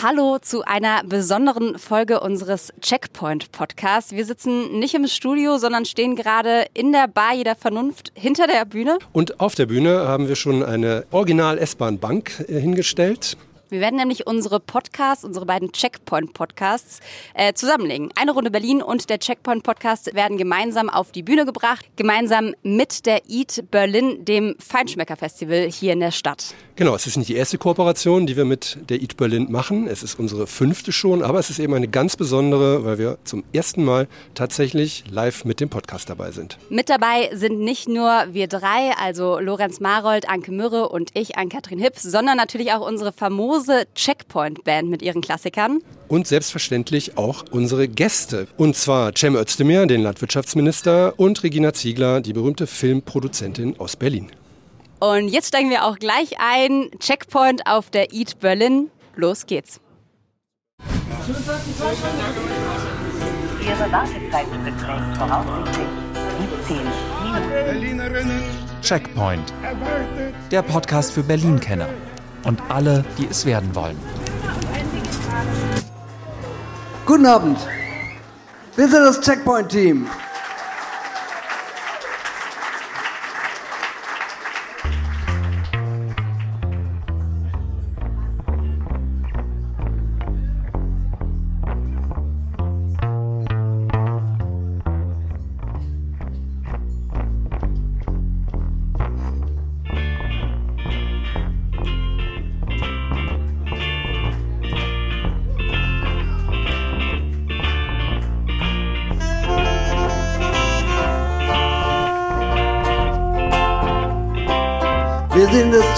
Hallo zu einer besonderen Folge unseres Checkpoint Podcasts. Wir sitzen nicht im Studio, sondern stehen gerade in der Bar jeder Vernunft hinter der Bühne. Und auf der Bühne haben wir schon eine Original S-Bahn Bank äh, hingestellt. Wir werden nämlich unsere Podcasts, unsere beiden Checkpoint-Podcasts äh, zusammenlegen. Eine Runde Berlin und der Checkpoint-Podcast werden gemeinsam auf die Bühne gebracht, gemeinsam mit der Eat Berlin, dem Feinschmecker-Festival hier in der Stadt. Genau, es ist nicht die erste Kooperation, die wir mit der Eat Berlin machen. Es ist unsere fünfte schon, aber es ist eben eine ganz besondere, weil wir zum ersten Mal tatsächlich live mit dem Podcast dabei sind. Mit dabei sind nicht nur wir drei, also Lorenz Marold, Anke Mürre und ich, Ann-Kathrin Hipp, sondern natürlich auch unsere famose Checkpoint-Band mit ihren Klassikern. Und selbstverständlich auch unsere Gäste. Und zwar Cem Özdemir, den Landwirtschaftsminister, und Regina Ziegler, die berühmte Filmproduzentin aus Berlin. Und jetzt steigen wir auch gleich ein. Checkpoint auf der Eat Berlin. Los geht's. Ihre Wartezeit beträgt voraussichtlich 17 Minuten. Checkpoint. Der Podcast für Berlin-Kenner und alle, die es werden wollen. Guten Abend. Wir sind das Checkpoint-Team.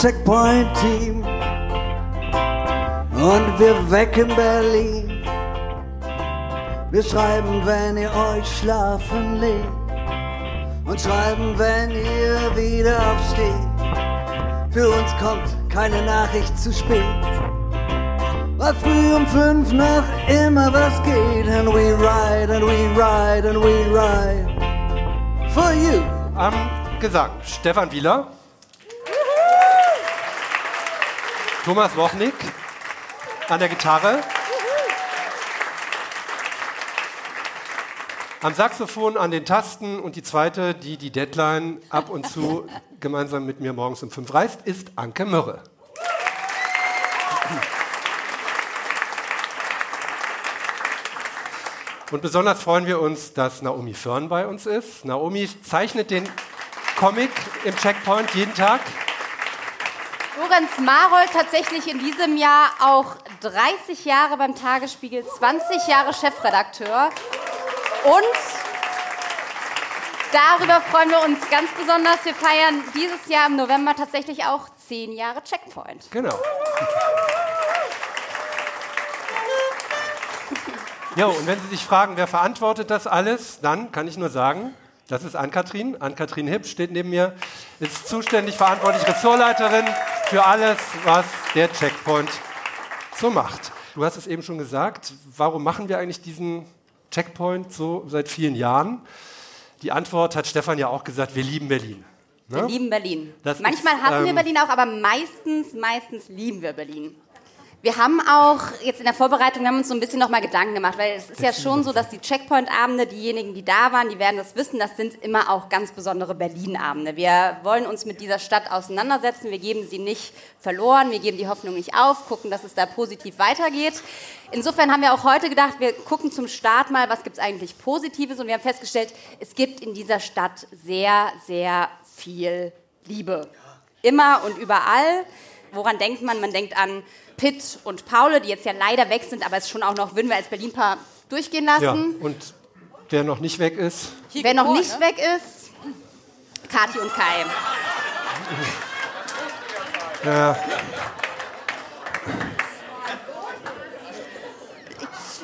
Checkpoint-Team und wir wecken Berlin. Wir schreiben, wenn ihr euch schlafen legt und schreiben, wenn ihr wieder aufsteht. Für uns kommt keine Nachricht zu spät. Weil früh um fünf noch immer was geht. And we ride, and we ride, and we ride. For you. Am Gesang Stefan Wieler. Thomas Wochnik an der Gitarre. Am Saxophon, an den Tasten und die zweite, die die Deadline ab und zu gemeinsam mit mir morgens um fünf reißt, ist Anke Mürre. Und besonders freuen wir uns, dass Naomi Förn bei uns ist. Naomi zeichnet den Comic im Checkpoint jeden Tag. Lorenz Marold tatsächlich in diesem Jahr auch 30 Jahre beim Tagesspiegel, 20 Jahre Chefredakteur. Und darüber freuen wir uns ganz besonders. Wir feiern dieses Jahr im November tatsächlich auch 10 Jahre Checkpoint. Genau. Ja, und wenn Sie sich fragen, wer verantwortet das alles, dann kann ich nur sagen, das ist Ann-Kathrin. Ann-Kathrin Hipp steht neben mir, ist zuständig, verantwortlich, Ressortleiterin für alles, was der Checkpoint so macht. Du hast es eben schon gesagt, warum machen wir eigentlich diesen Checkpoint so seit vielen Jahren? Die Antwort hat Stefan ja auch gesagt, wir lieben Berlin. Wir Ne? lieben Berlin. Das Manchmal ist, hassen wir ähm, Berlin auch, aber meistens, meistens lieben wir Berlin. Wir haben auch jetzt in der Vorbereitung, wir haben uns so ein bisschen nochmal Gedanken gemacht, weil es ist ja schon so, dass die Checkpoint-Abende, diejenigen, die da waren, die werden das wissen, das sind immer auch ganz besondere Berlin-Abende. Wir wollen uns mit dieser Stadt auseinandersetzen, wir geben sie nicht verloren, wir geben die Hoffnung nicht auf, gucken, dass es da positiv weitergeht. Insofern haben wir auch heute gedacht, wir gucken zum Start mal, was gibt es eigentlich Positives und wir haben festgestellt, es gibt in dieser Stadt sehr, sehr viel Liebe. Immer und überall. Woran denkt man? Man denkt an Pitt und Paule, die jetzt ja leider weg sind, aber es schon auch noch, würden wir als Berlin-Paar durchgehen lassen. Ja, und wer noch nicht weg ist, Wer noch nicht weg ist, Kathi und Kai.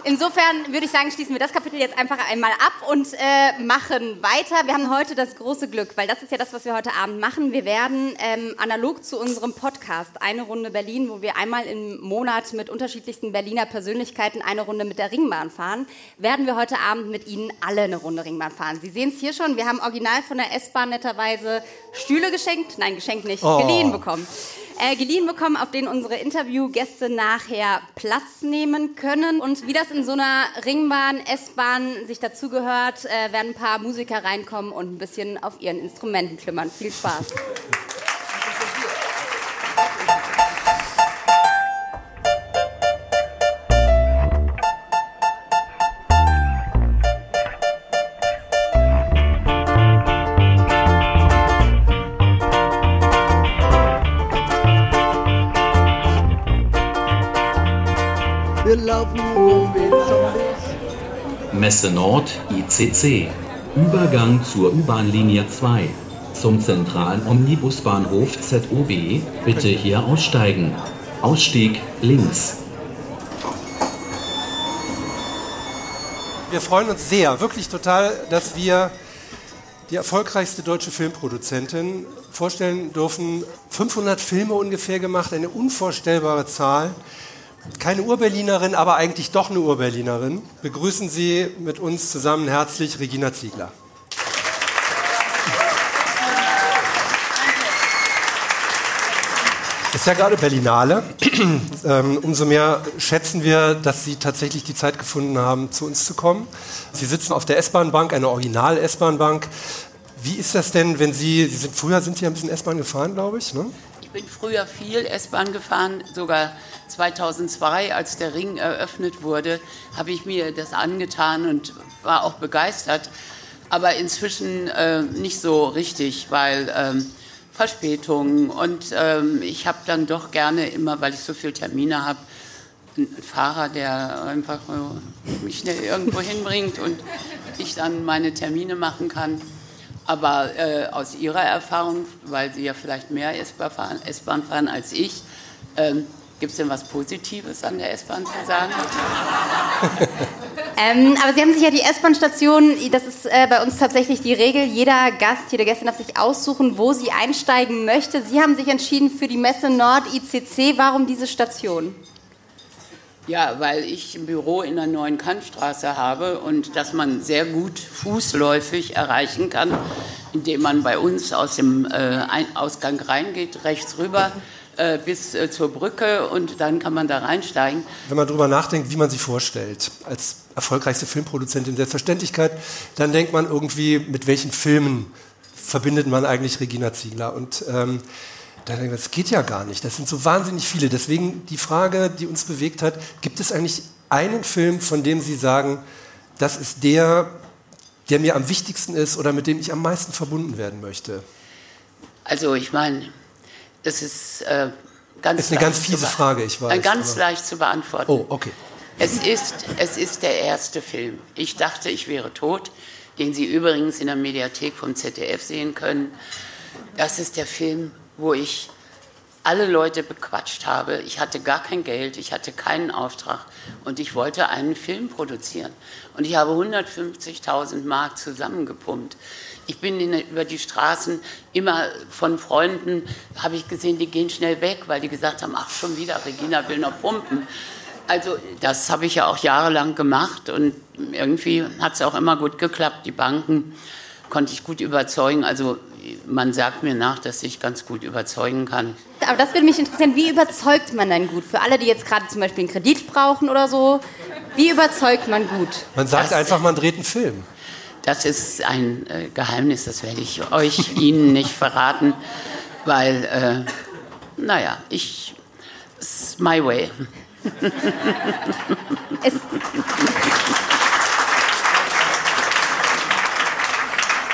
Insofern würde ich sagen, schließen wir das Kapitel jetzt einfach einmal ab und äh, machen weiter. Wir haben heute das große Glück, weil das ist ja das, was wir heute Abend machen. Wir werden ähm, analog zu unserem Podcast Eine Runde Berlin, wo wir einmal im Monat mit unterschiedlichsten Berliner Persönlichkeiten eine Runde mit der Ringbahn fahren, werden wir heute Abend mit Ihnen alle eine Runde Ringbahn fahren. Sie sehen es hier schon, wir haben original von der S-Bahn netterweise Stühle geschenkt, nein, geschenkt nicht, Oh. geliehen bekommen. äh, geliehen bekommen, auf denen unsere Interviewgäste nachher Platz nehmen können. Und wie das in so einer Ringbahn, S-Bahn sich dazugehört, äh, werden ein paar Musiker reinkommen und ein bisschen auf ihren Instrumenten klimmern. Viel Spaß. Laufen rum wie Zombies. Messe Nord ICC. Übergang zur U-Bahn-Linie 2. Zum zentralen Omnibusbahnhof ZOB. Bitte hier aussteigen. Ausstieg links. Wir freuen uns sehr, wirklich total, dass wir die erfolgreichste deutsche Filmproduzentin vorstellen dürfen. 500 Filme ungefähr gemacht, eine unvorstellbare Zahl. Keine Urberlinerin, aber eigentlich doch eine Urberlinerin. Begrüßen Sie mit uns zusammen herzlich Regina Ziegler. Es ist ja gerade Berlinale. ähm, umso mehr schätzen wir, dass Sie tatsächlich die Zeit gefunden haben, zu uns zu kommen. Sie sitzen auf der S-Bahn-Bank, einer Original-S-Bahn-Bank. Wie ist das denn, wenn Sie, Sie sind, früher sind Sie ein bisschen S-Bahn gefahren, glaube ich, ne? Ich bin früher viel S-Bahn gefahren, sogar 2002, als der Ring eröffnet wurde, habe ich mir das angetan und war auch begeistert. Aber inzwischen äh, nicht so richtig, weil ähm, Verspätungen und ähm, ich habe dann doch gerne immer, weil ich so viele Termine habe, einen Fahrer, der einfach mich schnell irgendwo hinbringt und ich dann meine Termine machen kann. Aber äh, aus Ihrer Erfahrung, weil Sie ja vielleicht mehr S-Bahn fahren, als ich, ähm, gibt es denn was Positives an der S-Bahn zu sagen? Ähm, aber Sie haben sich ja die S-Bahn-Station, das ist äh, bei uns tatsächlich die Regel, jeder Gast, jede Gästin darf sich aussuchen, wo sie einsteigen möchte. Sie haben sich entschieden für die Messe Nord ICC. Warum diese Station? Ja, weil ich ein Büro in der neuen Kantstraße habe und dass man sehr gut fußläufig erreichen kann, indem man bei uns aus dem äh, Ausgang reingeht, rechts rüber äh, bis äh, zur Brücke und dann kann man da reinsteigen. Wenn man darüber nachdenkt, wie man sie vorstellt, als erfolgreichste Filmproduzentin Selbstverständlichkeit, dann denkt man irgendwie, mit welchen Filmen verbindet man eigentlich Regina Ziegler? Und ähm, da denkt man, das geht ja gar nicht. Das sind so wahnsinnig viele. Deswegen die Frage, die uns bewegt hat, gibt es eigentlich einen Film, von dem Sie sagen, das ist der, der mir am wichtigsten ist oder mit dem ich am meisten verbunden werden möchte? Also ich meine, das ist äh, ganz ist eine ganz fiese Frage, ich weiß. Äh, ganz leicht zu beantworten. Oh, okay. Es ist, es ist der erste Film. Ich dachte, ich wäre tot, den Sie übrigens in der Mediathek vom ZDF sehen können. Das ist der Film, wo ich alle Leute bequatscht habe. Ich hatte gar kein Geld, ich hatte keinen Auftrag und ich wollte einen Film produzieren. Und ich habe 150.000 Mark zusammengepumpt. Ich bin in, über die Straßen immer von Freunden, habe ich gesehen, die gehen schnell weg, weil die gesagt haben, ach schon wieder, Regina will noch pumpen. Also das habe ich ja auch jahrelang gemacht und irgendwie hat es auch immer gut geklappt. Die Banken konnte ich gut überzeugen. Also man sagt mir nach, dass ich ganz gut überzeugen kann. Aber das würde mich interessieren, wie überzeugt man denn gut? Für alle, die jetzt gerade zum Beispiel einen Kredit brauchen oder so, wie überzeugt man gut? Man sagt Das- einfach, man dreht einen Film. Das ist ein äh, Geheimnis, das werde ich euch, Ihnen nicht verraten, weil, äh, naja, ich, it's my way. Es,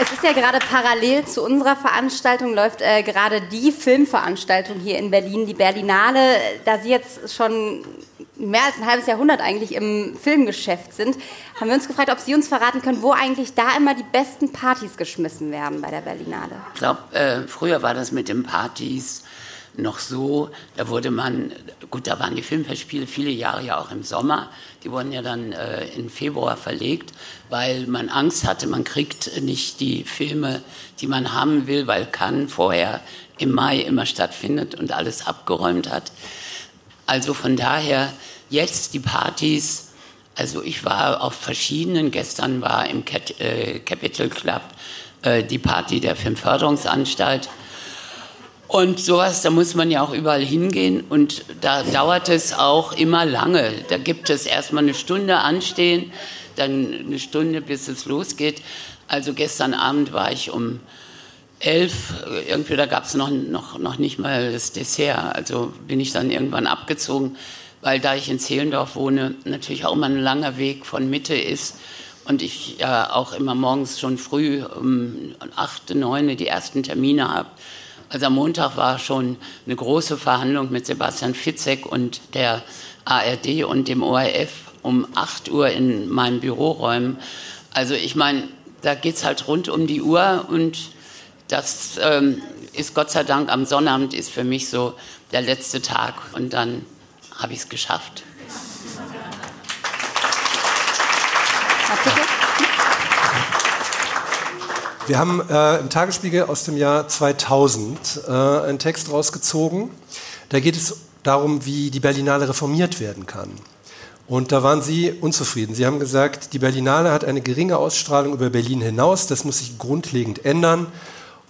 es ist ja gerade parallel zu unserer Veranstaltung, läuft äh, gerade die Filmveranstaltung hier in Berlin, die Berlinale. Da Sie jetzt schon mehr als ein halbes Jahrhundert eigentlich im Filmgeschäft sind, haben wir uns gefragt, ob Sie uns verraten können, wo eigentlich da immer die besten Partys geschmissen werden bei der Berlinale. Ich glaube, äh, früher war das mit den Partys noch so, da wurde man, gut, da waren die Filmfestspiele viele Jahre ja auch im Sommer, die wurden ja dann äh, in Februar verlegt, weil man Angst hatte, man kriegt nicht die Filme, die man haben will, weil Cannes vorher im Mai immer stattfindet und alles abgeräumt hat. Also von daher jetzt die Partys. Also ich war auf verschiedenen. Gestern war im Cat, äh, Capital Club äh, die Party der Filmförderungsanstalt. Und sowas, da muss man ja auch überall hingehen und da dauert es auch immer lange. Da gibt es erstmal eine Stunde anstehen, dann eine Stunde, bis es losgeht. Also gestern Abend war ich um elf, irgendwie da gab es noch, noch, noch nicht mal das Dessert. Also bin ich dann irgendwann abgezogen, weil da ich in Zehlendorf wohne, natürlich auch immer ein langer Weg von Mitte ist und ich ja auch immer morgens schon früh um acht, neun die ersten Termine habe. Also am Montag war schon eine große Verhandlung mit Sebastian Fitzek und der ARD und dem ORF um 8 Uhr in meinen Büroräumen. Also ich meine, da geht es halt rund um die Uhr und das ähm, ist Gott sei Dank am Sonnabend ist für mich so der letzte Tag und dann habe ich es geschafft. Wir haben äh, im Tagesspiegel aus dem Jahr 2000 äh, einen Text rausgezogen. Da geht es darum, wie die Berlinale reformiert werden kann. Und da waren Sie unzufrieden. Sie haben gesagt, die Berlinale hat eine geringe Ausstrahlung über Berlin hinaus. Das muss sich grundlegend ändern.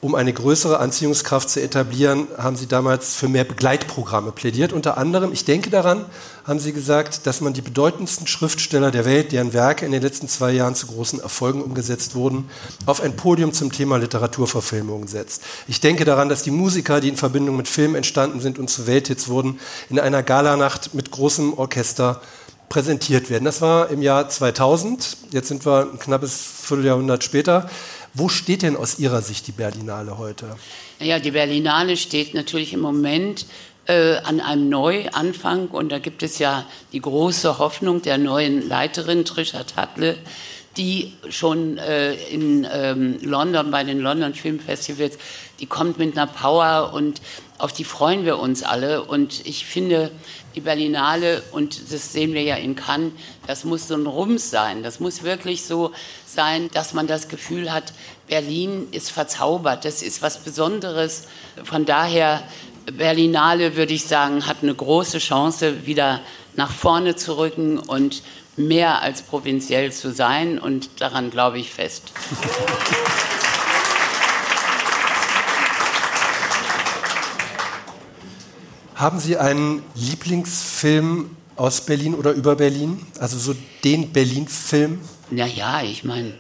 Um eine größere Anziehungskraft zu etablieren, haben Sie damals für mehr Begleitprogramme plädiert. Unter anderem, ich denke daran, haben Sie gesagt, dass man die bedeutendsten Schriftsteller der Welt, deren Werke in den letzten zwei Jahren zu großen Erfolgen umgesetzt wurden, auf ein Podium zum Thema Literaturverfilmung setzt. Ich denke daran, dass die Musiker, die in Verbindung mit Filmen entstanden sind und zu Welthits wurden, in einer Galanacht mit großem Orchester präsentiert werden. Das war im Jahr 2000. Jetzt sind wir ein knappes Vierteljahrhundert später. Wo steht denn aus Ihrer Sicht die Berlinale heute? Ja, die Berlinale steht natürlich im Moment äh, an einem Neuanfang und da gibt es ja die große Hoffnung der neuen Leiterin Trisha Tattle, die schon äh, in ähm, London bei den London Film Festivals, die kommt mit einer Power und auf die freuen wir uns alle und ich finde, die Berlinale, und das sehen wir ja in Cannes, das muss so ein Rums sein. Das muss wirklich so sein, dass man das Gefühl hat, Berlin ist verzaubert, das ist was Besonderes. Von daher, Berlinale, würde ich sagen, hat eine große Chance, wieder nach vorne zu rücken und mehr als provinziell zu sein. Und daran glaube ich fest. Haben Sie einen Lieblingsfilm aus Berlin oder über Berlin? Also so den Berlin-Film? Naja, ich meine,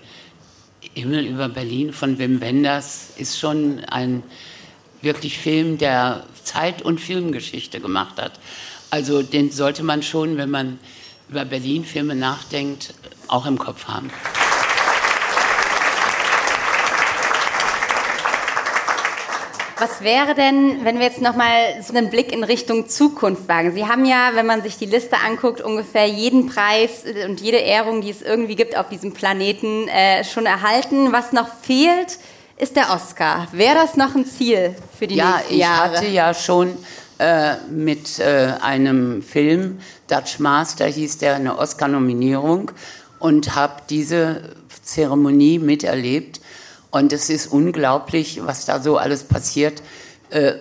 Himmel über Berlin von Wim Wenders ist schon ein wirklich Film, der Zeit- und Filmgeschichte gemacht hat. Also den sollte man schon, wenn man über Berlin-Filme nachdenkt, auch im Kopf haben. Was wäre denn, wenn wir jetzt nochmal so einen Blick in Richtung Zukunft wagen? Sie haben ja, wenn man sich die Liste anguckt, ungefähr jeden Preis und jede Ehrung, die es irgendwie gibt auf diesem Planeten, äh, schon erhalten. Was noch fehlt, ist der Oscar. Wäre das noch ein Ziel für die ja, nächsten Jahre? Ja, ich hatte ja schon äh, mit äh, einem Film, Dutch Master hieß der, eine Oscar-Nominierung und habe diese Zeremonie miterlebt und es ist unglaublich, was da so alles passiert. Äh,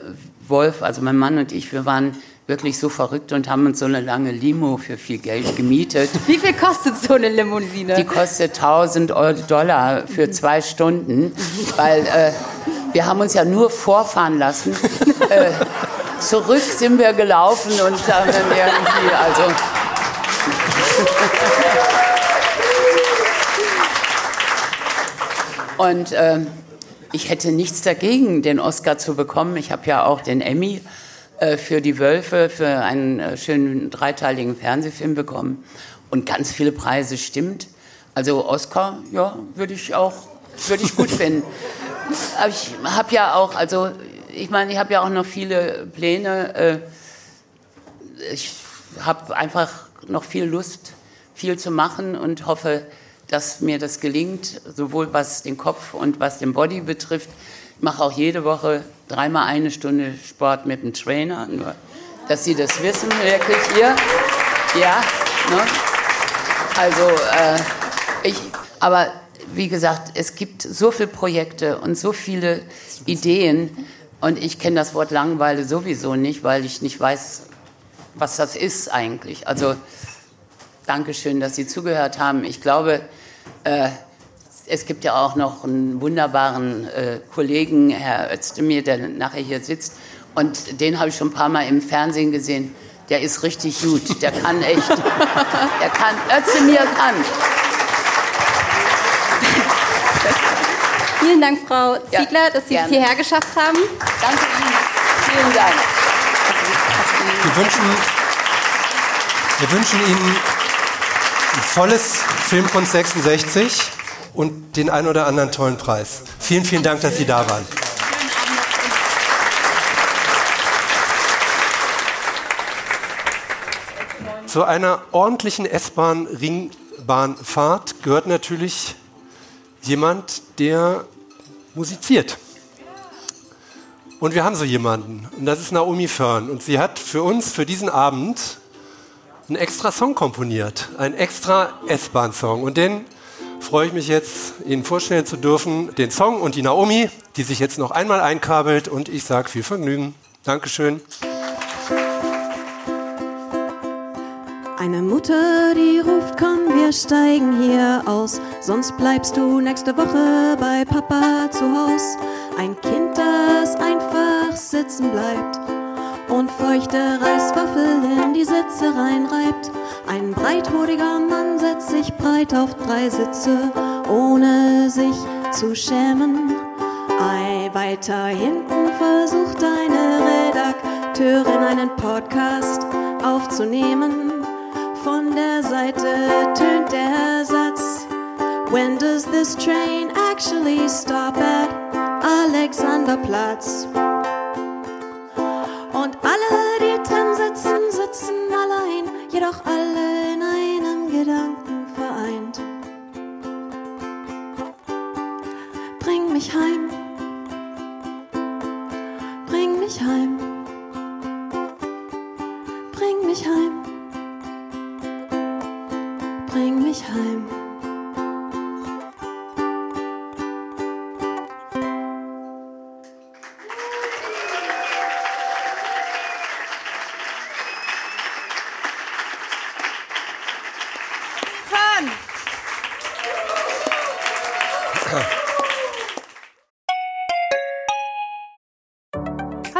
Wolf, also mein Mann und ich, wir waren wirklich so verrückt und haben uns so eine lange Limo für viel Geld gemietet. Wie viel kostet so eine Limousine? Die kostet 1000 Dollar für zwei Stunden, weil äh, wir haben uns ja nur vorfahren lassen. äh, zurück sind wir gelaufen und haben dann irgendwie, also Und äh, ich hätte nichts dagegen, den Oscar zu bekommen. Ich habe ja auch den Emmy äh, für die Wölfe, für einen äh, schönen dreiteiligen Fernsehfilm bekommen. Und ganz viele Preise stimmt. Also Oscar, ja, würde ich auch, würde ich gut finden. Aber ich habe ja auch, also ich meine, ich habe ja auch noch viele Pläne. Äh, ich habe einfach noch viel Lust, viel zu machen und hoffe, dass mir das gelingt, sowohl was den Kopf und was den Body betrifft. Ich mache auch jede Woche dreimal eine Stunde Sport mit dem Trainer, nur dass Sie das wissen, wirklich hier. Ja, ne? also äh, ich, aber wie gesagt, es gibt so viele Projekte und so viele Ideen und ich kenne das Wort Langeweile sowieso nicht, weil ich nicht weiß, was das ist eigentlich. Also Dankeschön, dass Sie zugehört haben. Ich glaube, äh, es gibt ja auch noch einen wunderbaren äh, Kollegen, Herr Özdemir, der nachher hier sitzt. Und den habe ich schon ein paar Mal im Fernsehen gesehen. Der ist richtig gut. Der kann echt. der kann. Özdemir kann. Vielen Dank, Frau Ziegler, dass Sie gerne. es hierher geschafft haben. Danke Ihnen. Vielen Dank. Wir wünschen, wir wünschen Ihnen volles Filmkunst 66 und den ein oder anderen tollen Preis. Vielen, vielen Dank, dass Sie da waren. Zu einer ordentlichen S-Bahn-Ringbahnfahrt gehört natürlich jemand, der musiziert. Und wir haben so jemanden. Und das ist Naomi Fern. Und sie hat für uns, für diesen Abend, einen extra Song komponiert. Einen extra S-Bahn-Song. Und den freue ich mich jetzt, Ihnen vorstellen zu dürfen. Den Song und die Naomi, die sich jetzt noch einmal einkabelt. Und ich sage viel Vergnügen. Dankeschön. Eine Mutter, die ruft, komm, wir steigen hier aus. Sonst bleibst du nächste Woche bei Papa zu Haus. Ein Kind, das einfach sitzen bleibt und feuchte Reiswaffel in die Sitze reinreibt. Ein breithodiger Mann setzt sich breit auf drei Sitze, ohne sich zu schämen. Ei, weiter hinten versucht eine Redakteurin einen Podcast aufzunehmen. Von der Seite tönt der Satz. When does this train actually stop at Alexanderplatz? Allein,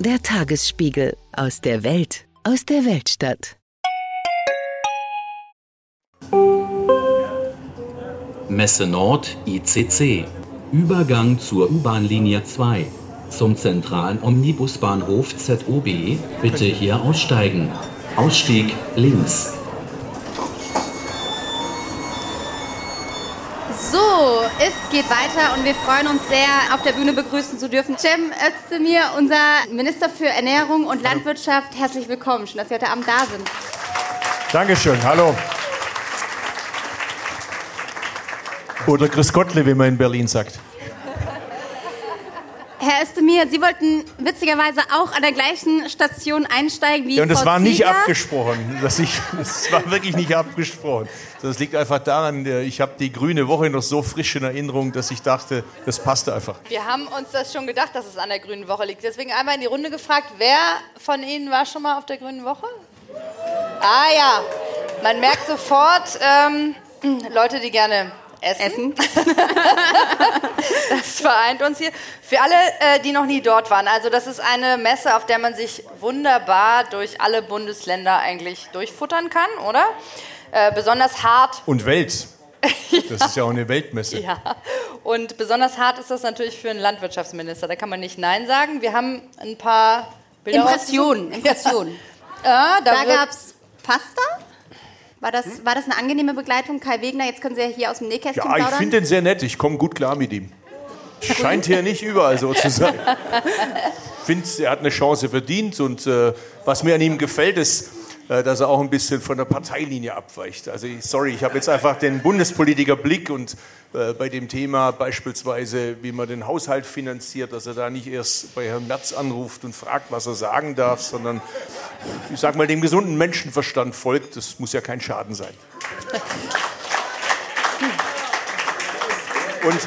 Der Tagesspiegel aus der Welt, aus der Weltstadt. Messe Nord ICC. Übergang zur U-Bahn-Linie 2. Zum zentralen Omnibusbahnhof ZOB bitte hier aussteigen. Ausstieg links. So, es geht weiter und wir freuen uns sehr, auf der Bühne begrüßen zu dürfen. Cem Özdemir, unser Minister für Ernährung und Landwirtschaft. Herzlich willkommen. Schön, dass Sie heute Abend da sind. Dankeschön, hallo. Oder Chris Gottle, wie man in Berlin sagt. Herr Özdemir, Sie wollten witzigerweise auch an der gleichen Station einsteigen wie Ja, und das Frau war nicht Ziegler. abgesprochen. Das, ich, das war wirklich nicht abgesprochen. Das liegt einfach daran, ich habe die grüne Woche noch so frisch in Erinnerung, dass ich dachte, das passte einfach. Wir haben uns das schon gedacht, dass es an der Grünen Woche liegt. Deswegen einmal in die Runde gefragt, wer von Ihnen war schon mal auf der Grünen Woche? Ah ja, man merkt sofort, ähm, Leute, die gerne essen. das vereint uns hier. Für alle, äh, die noch nie dort waren, also das ist eine Messe, auf der man sich wunderbar durch alle Bundesländer eigentlich durchfuttern kann, oder? Äh, besonders hart Und Welt. Das ist ja auch eine Weltmesse. Ja, und besonders hart ist das natürlich für einen Landwirtschaftsminister. Da kann man nicht Nein sagen. Wir haben ein paar Bilder Impressionen. Impressionen. Ja, da, Da wird- gab es Pasta. War das, war das eine angenehme Begleitung? Kai Wegner, jetzt können Sie ja hier aus dem Nähkästchen Ja, ich plaudern. finde den sehr nett. Ich komme gut klar mit ihm. Scheint hier nicht überall so zu sein. Ich finde, er hat eine Chance verdient. Und äh, was mir an ihm gefällt, ist, dass er auch ein bisschen von der Parteilinie abweicht. Also sorry, ich habe jetzt einfach den Bundespolitiker Blick und äh, bei dem Thema beispielsweise, wie man den Haushalt finanziert, dass er da nicht erst bei Herrn Merz anruft und fragt, was er sagen darf, sondern ich sage mal dem gesunden Menschenverstand folgt. Das muss ja kein Schaden sein. Und,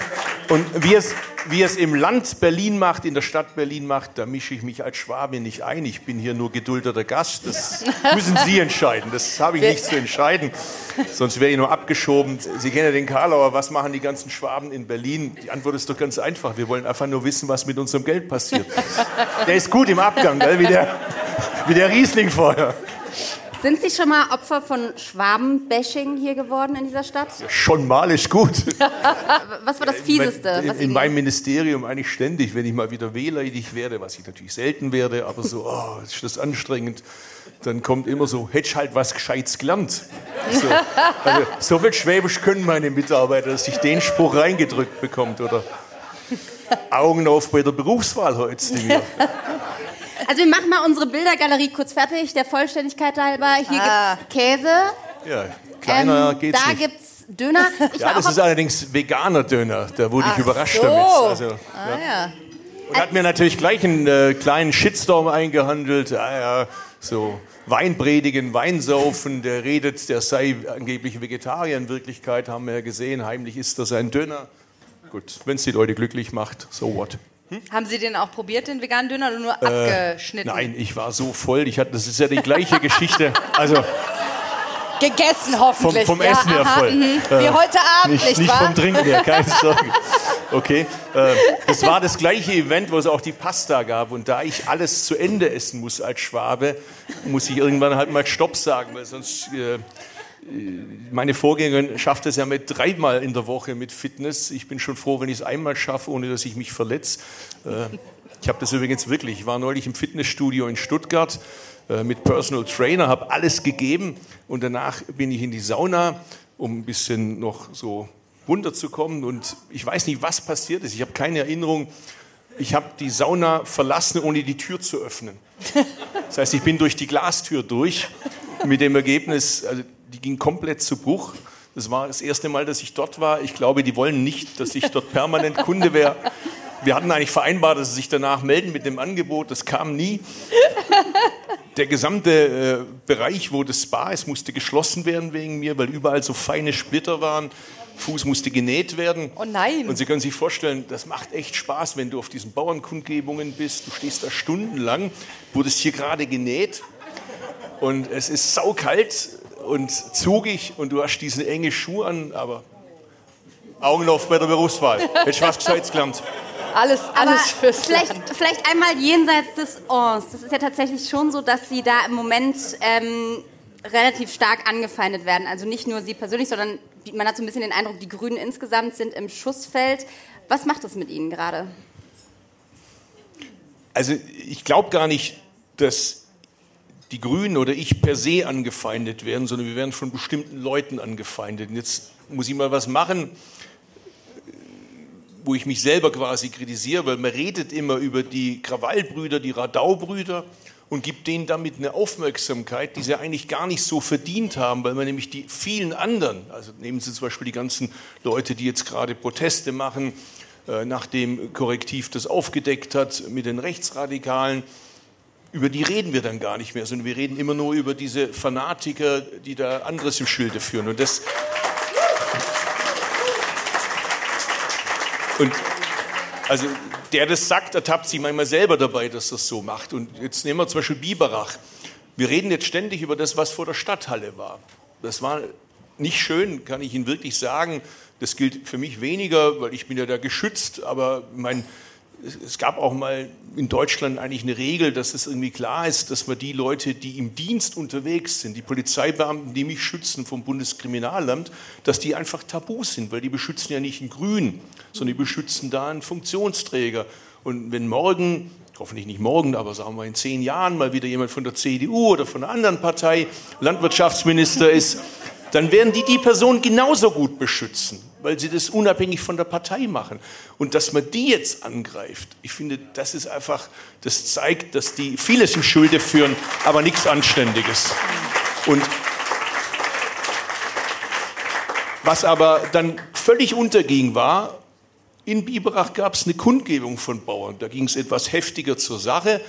und wie, es, wie es im Land Berlin macht, in der Stadt Berlin macht, da mische ich mich als Schwabe nicht ein. Ich bin hier nur geduldeter Gast. Das müssen Sie entscheiden. Das habe ich nicht zu entscheiden. Sonst wäre ich nur abgeschoben. Sie kennen ja den Karlauer. Was machen die ganzen Schwaben in Berlin? Die Antwort ist doch ganz einfach. Wir wollen einfach nur wissen, was mit unserem Geld passiert. Der ist gut im Abgang, gell? Wie, der, wie der Riesling vorher. Sind Sie schon mal Opfer von Schwaben-Bashing hier geworden in dieser Stadt? Schon mal ist gut. Was war das Fieseste? In, in Ihnen- meinem Ministerium eigentlich ständig, wenn ich mal wieder wehleidig werde, was ich natürlich selten werde, aber so, oh, ist das anstrengend, dann kommt immer so, hättest halt was Gescheites gelernt. So, also, so viel Schwäbisch können meine Mitarbeiter, dass ich den Spruch reingedrückt bekommt oder Augen auf bei der Berufswahl heute. Also wir machen mal unsere Bildergalerie kurz fertig, der Vollständigkeit halber. Hier Ah. gibt's Käse. Ja, kleiner Ähm, geht's da nicht. gibt's Döner. Ich Ja, war das auch ist allerdings veganer Döner. Da wurde ich Ach überrascht so. damit. Also, Ah, ja. ja. Und hat mir natürlich gleich einen äh, kleinen Shitstorm eingehandelt. Ah, ja, so Wein predigen, Wein saufen, der redet, der sei angeblich Vegetarier. In Wirklichkeit haben wir ja gesehen, heimlich ist das ein Döner. Gut, wenn es die Leute glücklich macht, so what. Haben Sie den auch probiert, den veganen Döner, oder nur Äh, abgeschnitten? Nein, ich war so voll. Ich hatte, das ist ja die gleiche Geschichte. Also Gegessen vom, hoffentlich. vom ja, Essen her aha, voll. mhm. Äh, Wie heute Abend, nicht, nicht, nicht vom Trinken her, keine Sorge. Okay, äh, das war das gleiche Event, wo es auch die Pasta gab. Und da ich alles zu Ende essen muss als Schwabe, muss ich irgendwann halt mal Stopp sagen, weil sonst äh, meine Vorgängerin schafft es ja mit dreimal in der Woche mit Fitness. Ich bin schon froh, wenn ich es einmal schaffe, ohne dass ich mich verletze. Äh, ich habe das übrigens wirklich. Ich war neulich im Fitnessstudio in Stuttgart äh, mit Personal Trainer, habe alles gegeben und danach bin ich in die Sauna, um ein bisschen noch so runterzukommen. Und ich weiß nicht, was passiert ist. Ich habe keine Erinnerung. Ich habe die Sauna verlassen, ohne die Tür zu öffnen. Das heißt, ich bin durch die Glastür durch mit dem Ergebnis, also die ging komplett zu Bruch. Das war das erste Mal, dass ich dort war. Ich glaube, die wollen nicht, dass ich dort permanent Kunde wäre. Wir hatten eigentlich vereinbart, dass sie sich danach melden mit dem Angebot. Das kam nie. Der gesamte äh, Bereich, wo das Spa ist, musste geschlossen werden wegen mir, weil überall so feine Splitter waren. Fuß musste genäht werden. Oh nein. Und Sie können sich vorstellen, das macht echt Spaß, wenn du auf diesen Bauernkundgebungen bist. Du stehst da stundenlang, wurdest hier gerade genäht und es ist saukalt und zugig und du hast diese enge Schuhe an, aber Augen auf bei der Berufswahl. Hättest du was Gescheites gelernt. Alles, aber alles fürs vielleicht, Land. vielleicht einmal jenseits des Ohrs. Das ist ja tatsächlich schon so, dass Sie da im Moment ähm, relativ stark angefeindet werden. Also nicht nur Sie persönlich, sondern man hat so ein bisschen den Eindruck, die Grünen insgesamt sind im Schussfeld. Was macht das mit Ihnen gerade? Also ich glaube gar nicht, dass die Grünen oder ich per se angefeindet werden, sondern wir werden von bestimmten Leuten angefeindet. Und jetzt muss ich mal was machen, wo ich mich selber quasi kritisiere, weil man redet immer über die Krawallbrüder, die Radaubrüder und gibt denen damit eine Aufmerksamkeit, die sie eigentlich gar nicht so verdient haben, weil man nämlich die vielen anderen, also nehmen Sie zum Beispiel die ganzen Leute, die jetzt gerade Proteste machen, äh, nachdem Korrektiv das aufgedeckt hat mit den Rechtsradikalen, über die reden wir dann gar nicht mehr, sondern wir reden immer nur über diese Fanatiker, die da anderes im Schilde führen. Und das, Und also der das sagt, ertappt sich manchmal selber dabei, dass das so macht. Und jetzt nehmen wir zum Beispiel Biberach. Wir reden jetzt ständig über das, was vor der Stadthalle war. Das war nicht schön, kann ich Ihnen wirklich sagen. Das gilt für mich weniger, weil ich bin ja da geschützt. Aber mein, es- gab auch mal in Deutschland eigentlich eine Regel, dass es irgendwie klar ist, dass man die Leute, die im Dienst unterwegs sind, die Polizeibeamten, die mich schützen vom Bundeskriminalamt, dass die einfach tabu sind, weil die beschützen ja nicht einen Grünen, sondern die beschützen da einen Funktionsträger. Und wenn morgen, hoffentlich nicht morgen, aber sagen wir in zehn Jahren mal wieder jemand von der CDU oder von einer anderen Partei Landwirtschaftsminister ist, dann werden die die Person genauso gut beschützen, weil sie das unabhängig von der Partei machen. Und dass man die jetzt angreift, ich finde, das ist einfach, das zeigt, dass die vieles im Schulde führen, aber nichts Anständiges. Und was aber dann völlig unterging war, in Biberach gab es eine Kundgebung von Bauern. Da ging es etwas heftiger zur Sache,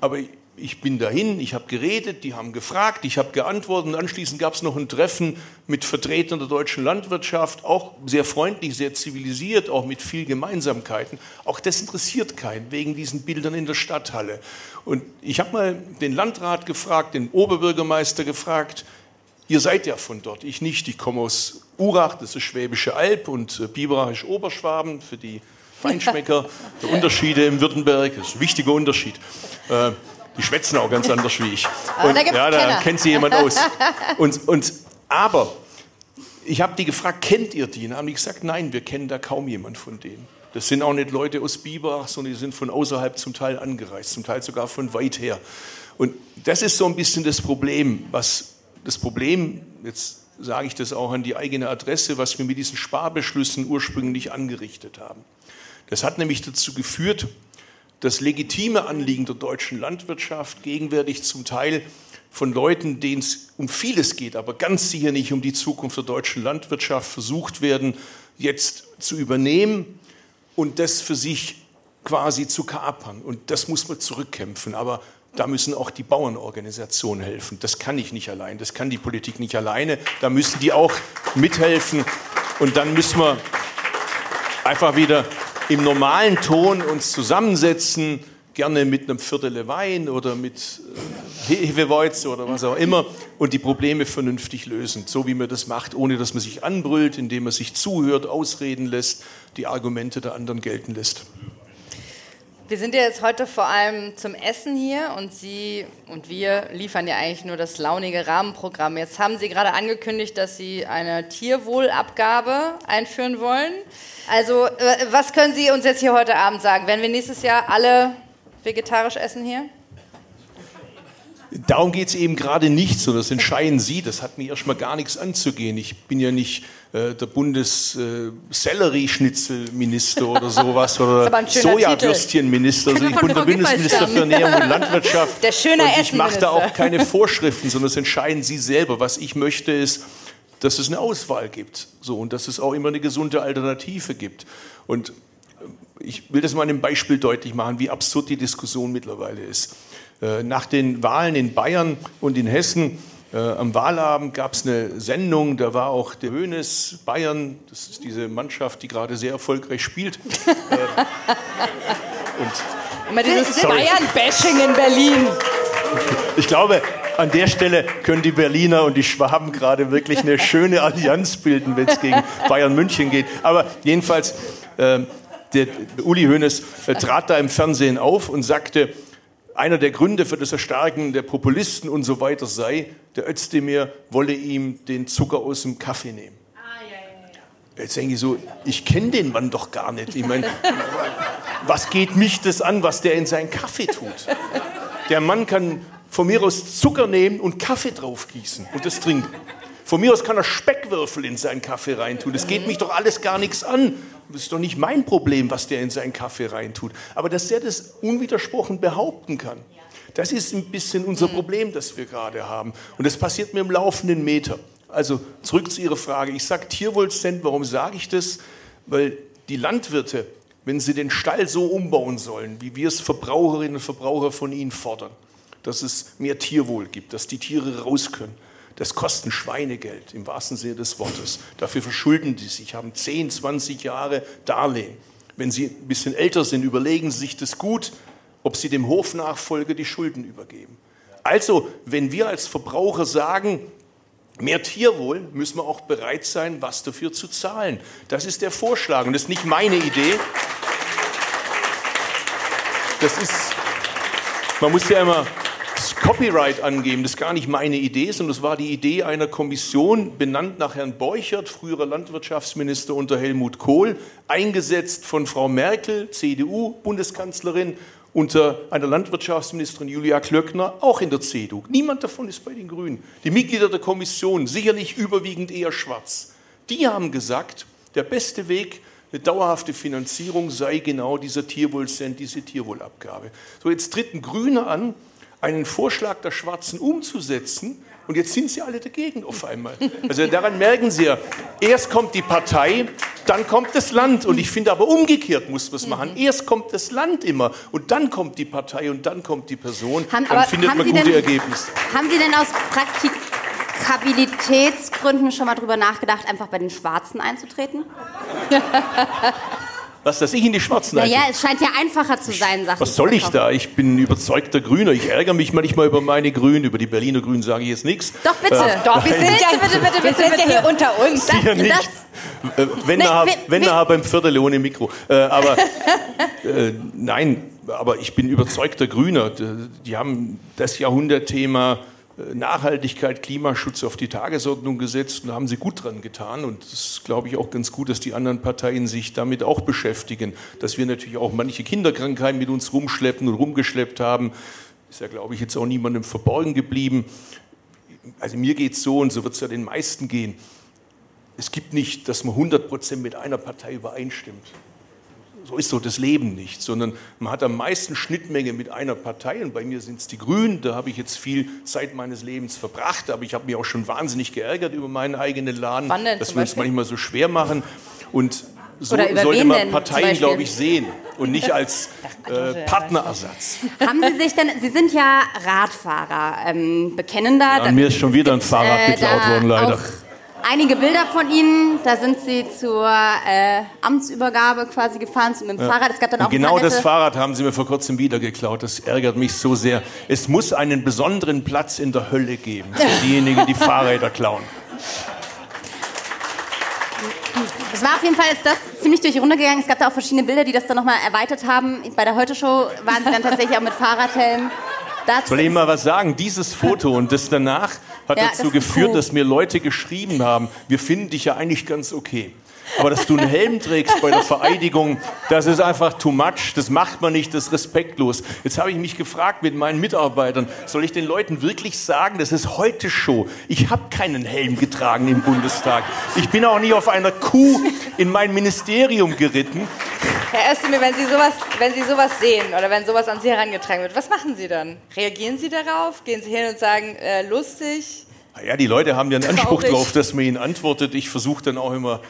aber ich bin dahin, ich habe geredet, die haben gefragt, ich habe geantwortet und anschließend gab es noch ein Treffen mit Vertretern der deutschen Landwirtschaft, auch sehr freundlich, sehr zivilisiert, auch mit viel Gemeinsamkeiten. Auch das interessiert keinen wegen diesen Bildern in der Stadthalle. Und ich habe mal den Landrat gefragt, den Oberbürgermeister gefragt, ihr seid ja von dort, ich nicht, ich komme aus Urach, das ist Schwäbische Alb und äh, Biberach ist Oberschwaben für die Feinschmecker. Der Unterschiede im Württemberg, das ist ein wichtiger Unterschied. Äh, die schwätzen auch ganz anders wie ich. Und, da ja, da Kenner. kennt sie jemand aus. Und, und, aber ich habe die gefragt, kennt ihr die? Und haben die gesagt, nein, wir kennen da kaum jemand von denen. Das sind auch nicht Leute aus Biberach, sondern die sind von außerhalb zum Teil angereist, zum Teil sogar von weit her. Und das ist so ein bisschen das Problem, was das Problem, jetzt sage ich das auch an die eigene Adresse, was wir mit diesen Sparbeschlüssen ursprünglich angerichtet haben. Das hat nämlich dazu geführt, das legitime Anliegen der deutschen Landwirtschaft gegenwärtig zum Teil von Leuten, denen es um vieles geht, aber ganz sicher nicht um die Zukunft der deutschen Landwirtschaft, versucht werden, jetzt zu übernehmen und das für sich quasi zu kapern. Und das muss man zurückkämpfen. Aber da müssen auch die Bauernorganisationen helfen. Das kann ich nicht allein, das kann die Politik nicht alleine. Da müssen die auch mithelfen. Und dann müssen wir einfach wieder im normalen Ton uns zusammensetzen, gerne mit einem Viertel Wein oder mit äh, Hefeweizen oder was auch immer und die Probleme vernünftig lösen, so wie man das macht, ohne dass man sich anbrüllt, indem man sich zuhört, ausreden lässt, die Argumente der anderen gelten lässt. Wir sind ja jetzt heute vor allem zum Essen hier und Sie und wir liefern ja eigentlich nur das launige Rahmenprogramm. Jetzt haben Sie gerade angekündigt, dass Sie eine Tierwohlabgabe einführen wollen. Also, äh, was können Sie uns jetzt hier heute Abend sagen? Werden wir nächstes Jahr alle vegetarisch essen hier? Darum geht es eben gerade nicht, sondern das entscheiden Sie. Das hat mir erstmal gar nichts anzugehen. Ich bin ja nicht äh, der Bundes-Sellerieschnitzelminister äh, oder sowas oder Sojawürstchenminister. Also ich bin der Bundesminister für Ernährung und Landwirtschaft. Der schöne und ich mache da auch keine Vorschriften, sondern das entscheiden Sie selber. Was ich möchte ist, dass es eine Auswahl gibt so, und dass es auch immer eine gesunde Alternative gibt. Und ich will das mal an einem Beispiel deutlich machen, wie absurd die Diskussion mittlerweile ist. Äh, nach den Wahlen in Bayern und in Hessen äh, am Wahlabend gab es eine Sendung, da war auch der Hönes Bayern, das ist diese Mannschaft, die gerade sehr erfolgreich spielt. äh, und Immer dieses Bayern-Bashing in Berlin. Ich glaube, an der Stelle können die Berliner und die Schwaben gerade wirklich eine schöne Allianz bilden, wenn es gegen Bayern München geht. Aber jedenfalls, äh, der Uli Hoeneß äh, trat da im Fernsehen auf und sagte, einer der Gründe für das Erstarken der Populisten und so weiter sei, der Özdemir wolle ihm den Zucker aus dem Kaffee nehmen. Jetzt denke ich so, ich kenne den Mann doch gar nicht. Ich meine, was geht mich das an, was der in seinen Kaffee tut? Der Mann kann von mir aus Zucker nehmen und Kaffee draufgießen und das trinken. Von mir aus kann er Speckwürfel in seinen Kaffee reintun. Das geht mich doch alles gar nichts an. Das ist doch nicht mein Problem, was der in seinen Kaffee reintut. Aber dass der das unwidersprochen behaupten kann, das ist ein bisschen unser Problem, das wir gerade haben. Und das passiert mir im laufenden Meter. Also zurück zu Ihrer Frage. Ich sage Tierwohlcent, warum sage ich das? Weil die Landwirte, wenn sie den Stall so umbauen sollen, wie wir es Verbraucherinnen und Verbraucher von ihnen fordern, dass es mehr Tierwohl gibt, dass die Tiere raus können, das kostet Schweinegeld im wahrsten Sinne des Wortes. Dafür verschulden die sich, haben 10, 20 Jahre Darlehen. Wenn sie ein bisschen älter sind, überlegen sie sich das gut, ob sie dem Hofnachfolger die Schulden übergeben. Also, wenn wir als Verbraucher sagen, mehr Tierwohl, müssen wir auch bereit sein, was dafür zu zahlen. Das ist der Vorschlag und das ist nicht meine Idee. Das ist, man muss ja immer Copyright angeben. Das gar nicht meine Idee, sondern das war die Idee einer Kommission, benannt nach Herrn Borchert, früherer Landwirtschaftsminister unter Helmut Kohl, eingesetzt von Frau Merkel, CDU-Bundeskanzlerin, unter einer Landwirtschaftsministerin Julia Klöckner, auch in der CDU. Niemand davon ist bei den Grünen. Die Mitglieder der Kommission, sicherlich überwiegend eher schwarz, die haben gesagt, der beste Weg, eine dauerhafte Finanzierung sei genau dieser Tierwohlcent, diese Tierwohlabgabe. So, jetzt treten Grüne an, einen Vorschlag der Schwarzen umzusetzen, Und jetzt sind sie alle dagegen auf einmal. Also daran merken Sie ja, erst kommt die Partei, dann kommt das Land. Und ich finde aber umgekehrt muss man es machen. Erst kommt das Land immer und dann kommt die Partei und dann kommt die Person. Haben- dann aber findet haben man Sie gute denn- Ergebnisse. Haben Sie denn aus Praktikabilitätsgründen schon mal drüber nachgedacht, einfach bei den Schwarzen einzutreten? Was, dass ich in die Schwarzen Naja, es scheint ja einfacher zu sein, Sachen Was zu soll ich da? Ich bin überzeugter Grüner. Ich ärgere mich manchmal über meine Grünen. Über die Berliner Grünen sage ich jetzt nichts. Doch, bitte. Äh, Doch, wir sind ja, bitte, bitte, wir sind ja hier unter uns. Sicher nicht. Äh, wenn Nee, nachher, wir- wenn wir- nachher beim Viertel ohne Mikro. Äh, aber äh, nein, aber ich bin überzeugter Grüner. Die haben das Jahrhundertthema Nachhaltigkeit, Klimaschutz auf die Tagesordnung gesetzt und da haben sie gut dran getan. Und das ist, glaube ich, auch ganz gut, dass die anderen Parteien sich damit auch beschäftigen. Dass wir natürlich auch manche Kinderkrankheiten mit uns rumschleppen und rumgeschleppt haben, ist ja, glaube ich, jetzt auch niemandem verborgen geblieben. Also mir geht es so und so wird es ja den meisten gehen es gibt nicht, dass man 100% mit einer Partei übereinstimmt. So ist so das Leben nicht, sondern man hat am meisten Schnittmenge mit einer Partei und bei mir sind es die Grünen. Da habe ich jetzt viel Zeit meines Lebens verbracht, aber ich habe mich auch schon wahnsinnig geärgert über meinen eigenen Laden, dass wir uns manchmal so schwer machen. Und so sollte man Parteien, glaube ich, sehen und nicht als äh, Partnerersatz. Haben Sie sich denn, Sie sind ja Radfahrer, ähm, bekennender. An Da- mir ist schon wieder ein Fahrrad äh, geklaut worden, leider. Einige Bilder von Ihnen, da sind Sie zur äh, Amtsübergabe quasi gefahren mit dem Ja. Fahrrad. Es gab dann Und auch genau das Fahrrad haben sie mir vor kurzem wieder geklaut. Das ärgert mich so sehr. Es muss einen besonderen Platz in der Hölle geben für diejenigen, die Fahrräder klauen. Es war auf jeden Fall ist das ziemlich durch die Runde gegangen. Es gab da auch verschiedene Bilder, die das dann nochmal erweitert haben. Bei der Heute-Show waren Sie dann tatsächlich auch mit Fahrradhelm. Dazu Soll ich Ihnen mal was sagen? Dieses Foto und das danach hat Ja, dazu das geführt, cool. dass mir Leute geschrieben haben, wir finden dich ja eigentlich ganz okay. Aber dass du einen Helm trägst bei der Vereidigung, das ist einfach too much. Das macht man nicht, das ist respektlos. Jetzt habe ich mich gefragt mit meinen Mitarbeitern, soll ich den Leuten wirklich sagen, das ist heute Show. Ich habe keinen Helm getragen im Bundestag. Ich bin auch nie auf einer Kuh in mein Ministerium geritten. Herr Özdemir, wenn Sie sowas, wenn Sie sowas sehen oder wenn sowas an Sie herangetragen wird, was machen Sie dann? Reagieren Sie darauf? Gehen Sie hin und sagen, äh, lustig? Ja, die Leute haben ja einen Anspruch drauf, dass man ihnen antwortet. Ich versuche dann auch immer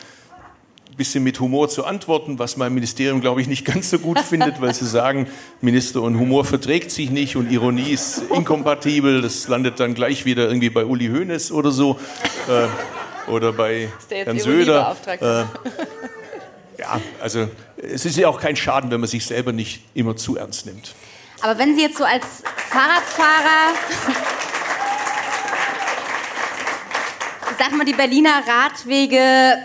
bisschen mit Humor zu antworten, was mein Ministerium, glaube ich, nicht ganz so gut findet, weil sie sagen, Minister und Humor verträgt sich nicht und Ironie ist inkompatibel. Das landet dann gleich wieder irgendwie bei Uli Hoeneß oder so äh, oder bei Herrn Söder. Äh, ja, also es ist ja auch kein Schaden, wenn man sich selber nicht immer zu ernst nimmt. Aber wenn Sie jetzt so als Fahrradfahrer, ich sag mal, die Berliner Radwege,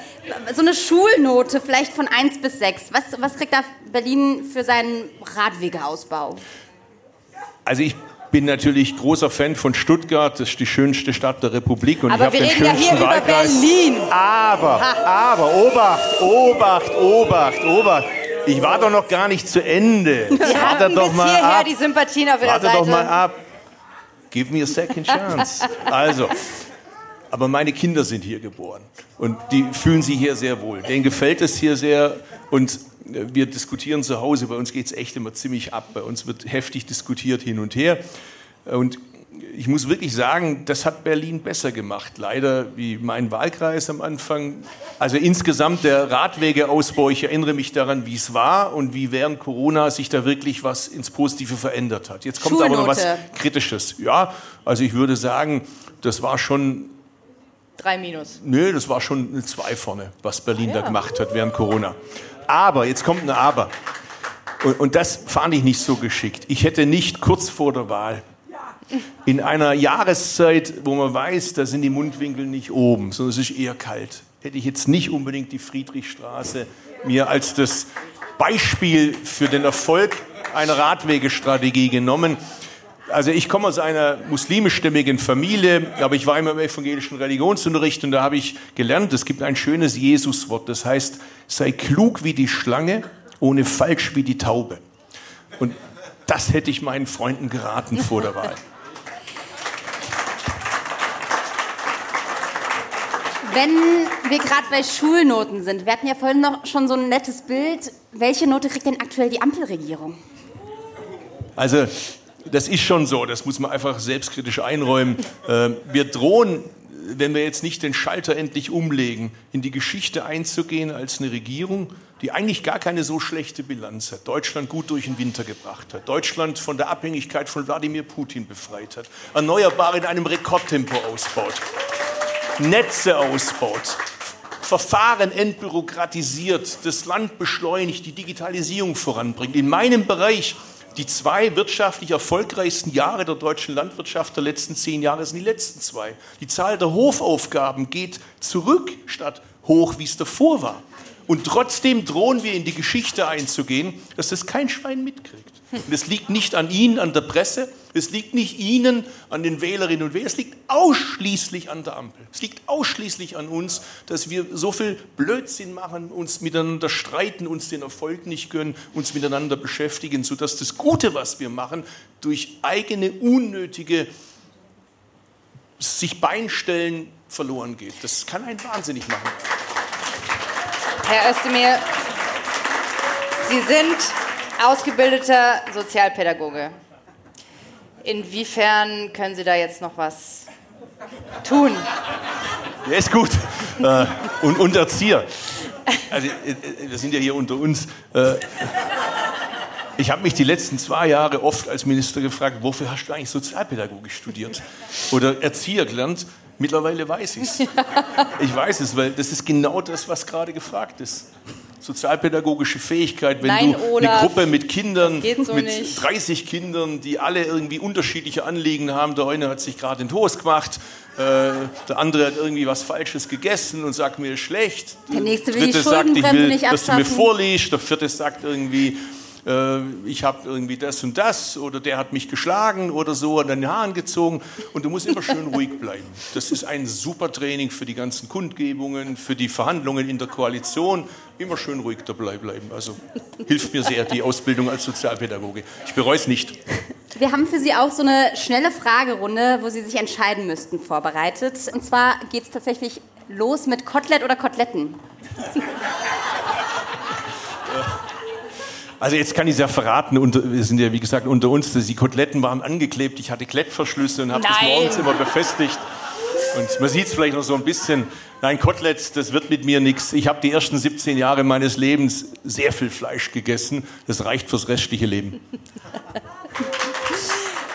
so eine Schulnote vielleicht von 1 bis 6, was, was kriegt da Berlin für seinen Radwegeausbau? Also ich bin natürlich großer Fan von Stuttgart, das ist die schönste Stadt der Republik und Aber ich habe wir den reden ja schönsten hier über Wahlkreis. Berlin. Aber, aber, Obacht, Obacht, Obacht, Obacht. Ich war doch noch gar nicht zu Ende. Sie Warte hatten doch bis mal hierher ab. die Sympathien auf Ihrer Warte Seite. doch mal ab. Give me a second chance. Also, aber meine Kinder sind hier geboren und die fühlen sich hier sehr wohl. Denen gefällt es hier sehr und äh, wir diskutieren zu Hause. Bei uns geht es echt immer ziemlich ab. Bei uns wird heftig diskutiert hin und her. Und ich muss wirklich sagen, das hat Berlin besser gemacht. Leider wie mein Wahlkreis am Anfang. Also insgesamt der Radwegeausbau, ich erinnere mich daran, wie es war und wie während Corona sich da wirklich was ins Positive verändert hat. Jetzt kommt aber noch was Schulnote. Kritisches. Ja, also ich würde sagen, das war schon Drei Minus. Nö, das war schon eine Zwei vorne, was Berlin da gemacht hat während Corona. Aber, jetzt kommt ein Aber. Und, und das fand ich nicht so geschickt. Ich hätte nicht kurz vor der Wahl, in einer Jahreszeit, wo man weiß, da sind die Mundwinkel nicht oben, sondern es ist eher kalt, hätte ich jetzt nicht unbedingt die Friedrichstraße mir als das Beispiel für den Erfolg einer Radwegestrategie genommen. Also ich komme aus einer muslimischstämmigen Familie, aber ich war immer im evangelischen Religionsunterricht und da habe ich gelernt, es gibt ein schönes Jesuswort, das heißt, sei klug wie die Schlange, ohne falsch wie die Taube. Und das hätte ich meinen Freunden geraten vor der Wahl. Wenn wir gerade bei Schulnoten sind, wir hatten ja vorhin noch schon so ein nettes Bild. Welche Note kriegt denn aktuell die Ampelregierung? Also das ist schon so, das muss man einfach selbstkritisch einräumen. Äh, wir drohen, wenn wir jetzt nicht den Schalter endlich umlegen, in die Geschichte einzugehen als eine Regierung, die eigentlich gar keine so schlechte Bilanz hat, Deutschland gut durch den Winter gebracht hat, Deutschland von der Abhängigkeit von Wladimir Putin befreit hat, Erneuerbare in einem Rekordtempo ausbaut, Netze ausbaut, Verfahren entbürokratisiert, das Land beschleunigt, die Digitalisierung voranbringt. In meinem Bereich die zwei wirtschaftlich erfolgreichsten Jahre der deutschen Landwirtschaft der letzten zehn Jahre sind die letzten zwei. Die Zahl der Hofaufgaben geht zurück statt hoch, wie es davor war. Und trotzdem drohen wir in die Geschichte einzugehen, dass das kein Schwein mitkriegt. Und es liegt nicht an Ihnen, an der Presse, es liegt nicht Ihnen, an den Wählerinnen und Wählern, es liegt ausschließlich an der Ampel. Es liegt ausschließlich an uns, dass wir so viel Blödsinn machen, uns miteinander streiten, uns den Erfolg nicht gönnen, uns miteinander beschäftigen, sodass das Gute, was wir machen, durch eigene unnötige sich Beinstellen verloren geht. Das kann einen wahnsinnig machen. Herr Özdemir, Sie sind ausgebildeter Sozialpädagoge. Inwiefern können Sie da jetzt noch was tun? Der ist gut. Äh, und, und Erzieher. Also, äh, wir sind ja hier unter uns. Äh, ich habe mich die letzten zwei Jahre oft als Minister gefragt, wofür hast du eigentlich Sozialpädagogik studiert oder Erzieher gelernt? Mittlerweile weiß ich es. Ich weiß es, weil das ist genau das, was gerade gefragt ist. Sozialpädagogische Fähigkeit, wenn Nein, du Olaf, eine Gruppe mit Kindern, so mit nicht. 30 Kindern, die alle irgendwie unterschiedliche Anliegen haben. Der eine hat sich gerade den Toast gemacht, äh, der andere hat irgendwie was Falsches gegessen und sagt mir ist schlecht. Der nächste will die dritte sagt, ich Schuldenbremse will, nicht dass du mir vorliest. Der vierte sagt irgendwie, äh, ich habe irgendwie das und das oder der hat mich geschlagen oder so an den Haaren gezogen und du musst immer schön ruhig bleiben. Das ist ein super Training für die ganzen Kundgebungen, für die Verhandlungen in der Koalition. Immer schön ruhig dabei bleiben. Also hilft mir sehr die Ausbildung als Sozialpädagoge. Ich bereue es nicht. Wir haben für Sie auch so eine schnelle Fragerunde, wo Sie sich entscheiden müssten, vorbereitet. Und zwar geht es tatsächlich los mit Kotelett oder Koteletten. Also jetzt kann ich es ja verraten, unter, wir sind ja wie gesagt unter uns, die Koteletten waren angeklebt, ich hatte Klettverschlüsse und habe das morgens immer befestigt. Und man sieht es vielleicht noch so ein bisschen. Nein, Kotelett, das wird mit mir nichts. Ich habe die ersten 17 Jahre meines Lebens sehr viel Fleisch gegessen. Das reicht fürs restliche Leben.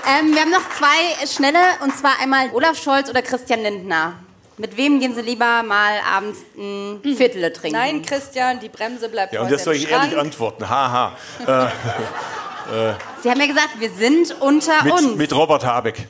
Ähm, wir haben noch zwei schnelle, und zwar einmal Olaf Scholz oder Christian Lindner. Mit wem gehen Sie lieber mal abends ein Viertel trinken? Nein, Christian, die Bremse bleibt Ja, und das soll ich Schrank. ehrlich antworten. Haha. Äh, äh, Sie haben ja gesagt, wir sind unter uns. mit, mit Robert Habeck.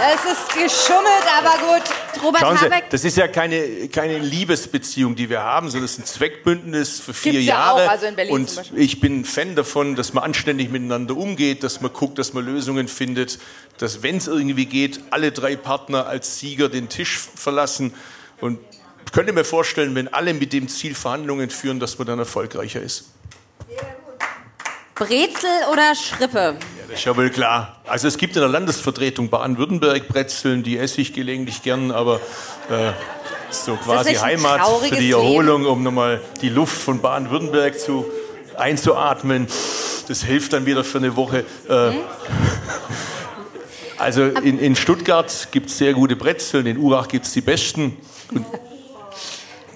Es ist geschummelt, aber gut. Robert Schauen Sie, Habeck, das ist ja keine, keine Liebesbeziehung, die wir haben, sondern es ist ein Zweckbündnis für vier Gibt's ja Jahre. auch, also in Berlin und ich bin Fan davon, dass man anständig miteinander umgeht, dass man guckt, dass man Lösungen findet, dass, wenn es irgendwie geht, alle drei Partner als Sieger den Tisch verlassen. Und ich könnte mir vorstellen, wenn alle mit dem Ziel Verhandlungen führen, dass man dann erfolgreicher ist. Brezel oder Schrippe? Das ist ja wohl klar. Also es gibt in der Landesvertretung Baden-Württemberg Brezeln, die esse ich gelegentlich gern, aber äh, so quasi Heimat für die Erholung, um nochmal die Luft von Baden-Württemberg zu einzuatmen. Das hilft dann wieder für eine Woche. Äh, also in, in Stuttgart gibt es sehr gute Brezeln, in Urach gibt es die besten. Und,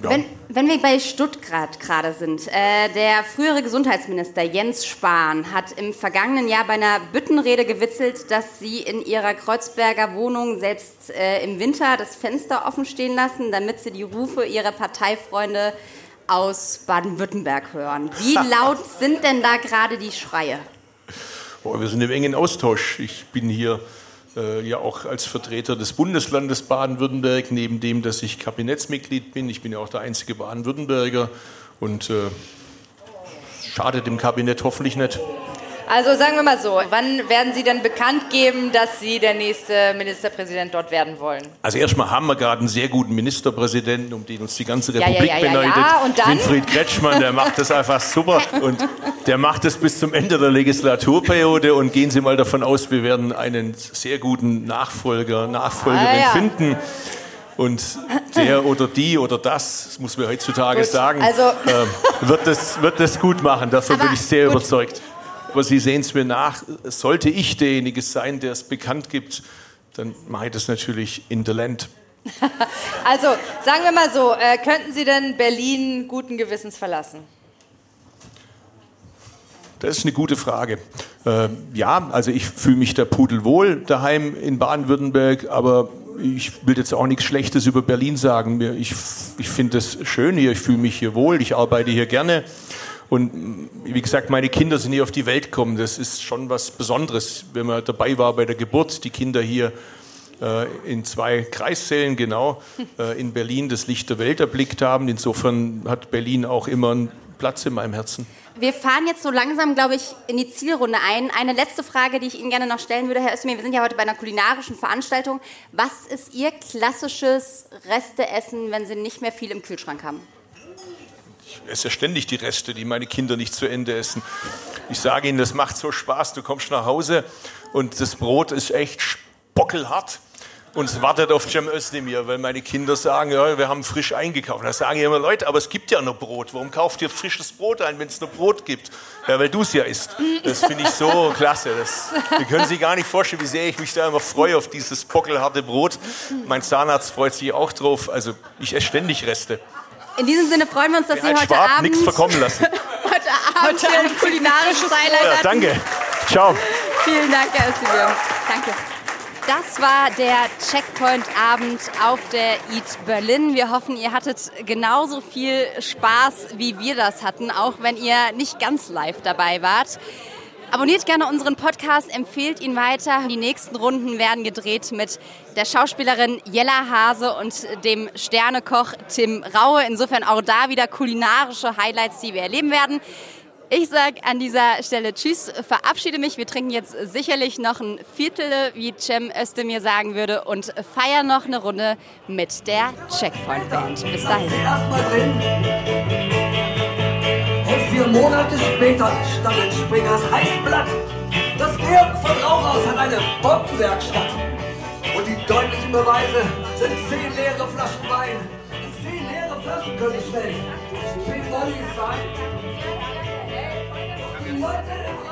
ja. Wenn, wenn wir bei Stuttgart gerade sind, äh, der frühere Gesundheitsminister Jens Spahn hat im vergangenen Jahr bei einer Büttenrede gewitzelt, dass sie in ihrer Kreuzberger Wohnung selbst äh, im Winter das Fenster offen stehen lassen, damit sie die Rufe ihrer Parteifreunde aus Baden-Württemberg hören. Wie laut sind denn da gerade die Schreie? Boah, wir sind im engen Austausch. Ich bin hier ja auch als Vertreter des Bundeslandes Baden-Württemberg, neben dem, dass ich Kabinettsmitglied bin. Ich bin ja auch der einzige Baden-Württemberger und äh, schadet dem Kabinett hoffentlich nicht. Also sagen wir mal so, wann werden Sie denn bekannt geben, dass Sie der nächste Ministerpräsident dort werden wollen? Also erstmal haben wir gerade einen sehr guten Ministerpräsidenten, um den uns die ganze Ja, ja, Republik ja, ja, beneidet. ja. Und dann? Winfried Kretschmann, der macht das einfach super und der macht das bis zum Ende der Legislaturperiode und gehen Sie mal davon aus, wir werden einen sehr guten Nachfolger, Nachfolgerin Ah, finden. Und der oder die oder das, das muss man heutzutage Gut, sagen, also- ähm, wird, das, wird das gut machen. Davon bin ich sehr überzeugt. Aber Sie sehen es mir nach, sollte ich derjenige sein, der es bekannt gibt, dann mache ich das natürlich in der Land. Also, sagen wir mal so, äh, könnten Sie denn Berlin guten Gewissens verlassen? Das ist eine gute Frage. Äh, ja, also ich fühle mich da pudelwohl daheim in Baden-Württemberg, aber ich will jetzt auch nichts Schlechtes über Berlin sagen. Ich, ich finde es schön hier, ich fühle mich hier wohl, ich arbeite hier gerne. Und wie gesagt, meine Kinder sind hier auf die Welt gekommen. Das ist schon was Besonderes, wenn man dabei war bei der Geburt, die Kinder hier äh, in zwei Kreissälen genau äh, in Berlin das Licht der Welt erblickt haben. Insofern hat Berlin auch immer einen Platz in meinem Herzen. Wir fahren jetzt so langsam, glaube ich, in die Zielrunde ein. Eine letzte Frage, die ich Ihnen gerne noch stellen würde, Herr Özdemir. Wir sind ja heute bei einer kulinarischen Veranstaltung. Was ist Ihr klassisches Resteessen, wenn Sie nicht mehr viel im Kühlschrank haben? Ich esse ständig die Reste, die meine Kinder nicht zu Ende essen. Ich sage Ihnen, das macht so Spaß. Du kommst nach Hause und das Brot ist echt spockelhart und es wartet auf Cem Özdemir, weil meine Kinder sagen, ja, wir haben frisch eingekauft. Da sage ich immer, Leute, aber es gibt ja noch Brot. Warum kauft ihr frisches Brot ein, wenn es noch Brot gibt? Ja, weil du es ja isst. Das finde ich so klasse. Das, wir können sich gar nicht vorstellen, wie sehr ich mich da immer freue auf dieses pockelharte Brot. Mein Zahnarzt freut sich auch drauf. Also ich esse ständig Reste. In diesem Sinne freuen wir uns, dass Sie heute Schwab Abend, nichts verkommen lassen. heute Abend hier ein kulinarisches Highlight Ja, danke. Ciao. Vielen Dank, Herr Özdemir. Danke. Das war der Checkpoint-Abend auf der Eat Berlin. Wir hoffen, ihr hattet genauso viel Spaß, wie wir das hatten, auch wenn ihr nicht ganz live dabei wart. Abonniert gerne unseren Podcast, empfehlt ihn weiter. Die nächsten Runden werden gedreht mit der Schauspielerin Jella Hase und dem Sternekoch Tim Raue. Insofern auch da wieder kulinarische Highlights, die wir erleben werden. Ich sage an dieser Stelle Tschüss, verabschiede mich. Wir trinken jetzt sicherlich noch ein Viertel, wie Cem Özdemir sagen würde, und feiern noch eine Runde mit der Checkpoint Band. Bis dahin. Vier Monate später stand in Springers Heißblatt. Das Georg von Rauchhaus hat eine Bombenwerkstatt. Und die deutlichen Beweise sind zehn leere Flaschen Wein. Zehn leere Flaschen können schnell. Zehn Mollis sein. Die Leute im